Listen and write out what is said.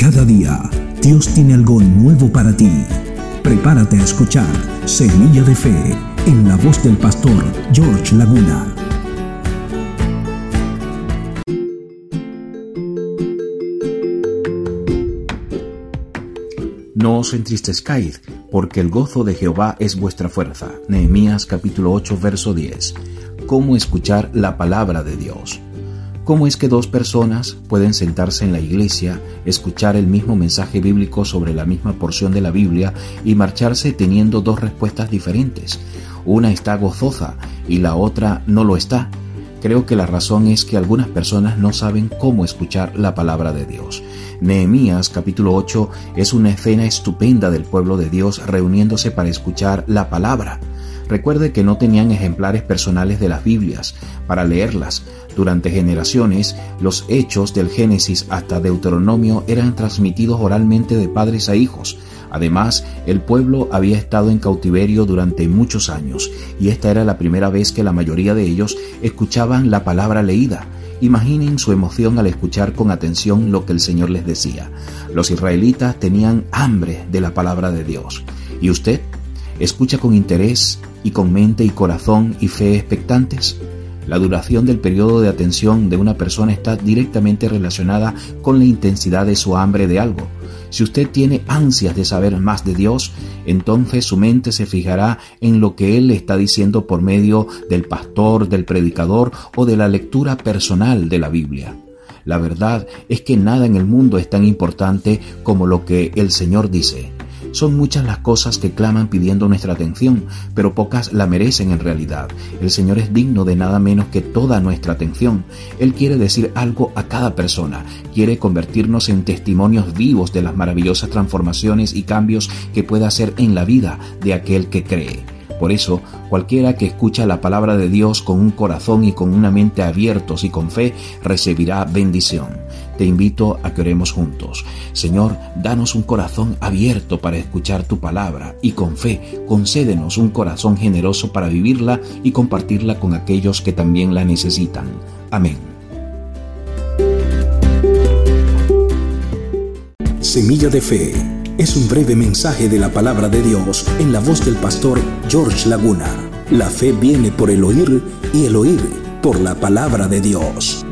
Cada día, Dios tiene algo nuevo para ti. Prepárate a escuchar Semilla de Fe en la voz del pastor George Laguna. No os entristezcáis, porque el gozo de Jehová es vuestra fuerza. Nehemías capítulo 8, verso 10. ¿Cómo escuchar la palabra de Dios? ¿Cómo es que dos personas pueden sentarse en la iglesia, escuchar el mismo mensaje bíblico sobre la misma porción de la Biblia y marcharse teniendo dos respuestas diferentes? Una está gozosa y la otra no lo está. Creo que la razón es que algunas personas no saben cómo escuchar la palabra de Dios. Nehemías capítulo 8 es una escena estupenda del pueblo de Dios reuniéndose para escuchar la palabra. Recuerde que no tenían ejemplares personales de las Biblias para leerlas. Durante generaciones, los hechos del Génesis hasta Deuteronomio eran transmitidos oralmente de padres a hijos. Además, el pueblo había estado en cautiverio durante muchos años y esta era la primera vez que la mayoría de ellos escuchaban la palabra leída. Imaginen su emoción al escuchar con atención lo que el Señor les decía. Los israelitas tenían hambre de la palabra de Dios. ¿Y usted? ¿Escucha con interés y con mente y corazón y fe expectantes? La duración del periodo de atención de una persona está directamente relacionada con la intensidad de su hambre de algo. Si usted tiene ansias de saber más de Dios, entonces su mente se fijará en lo que Él le está diciendo por medio del pastor, del predicador o de la lectura personal de la Biblia. La verdad es que nada en el mundo es tan importante como lo que el Señor dice. Son muchas las cosas que claman pidiendo nuestra atención, pero pocas la merecen en realidad. El Señor es digno de nada menos que toda nuestra atención. Él quiere decir algo a cada persona, quiere convertirnos en testimonios vivos de las maravillosas transformaciones y cambios que puede hacer en la vida de aquel que cree. Por eso, cualquiera que escucha la palabra de Dios con un corazón y con una mente abiertos y con fe, recibirá bendición. Te invito a que oremos juntos. Señor, danos un corazón abierto para escuchar tu palabra y con fe, concédenos un corazón generoso para vivirla y compartirla con aquellos que también la necesitan. Amén. Semilla de Fe es un breve mensaje de la palabra de Dios en la voz del pastor George Laguna. La fe viene por el oír y el oír por la palabra de Dios.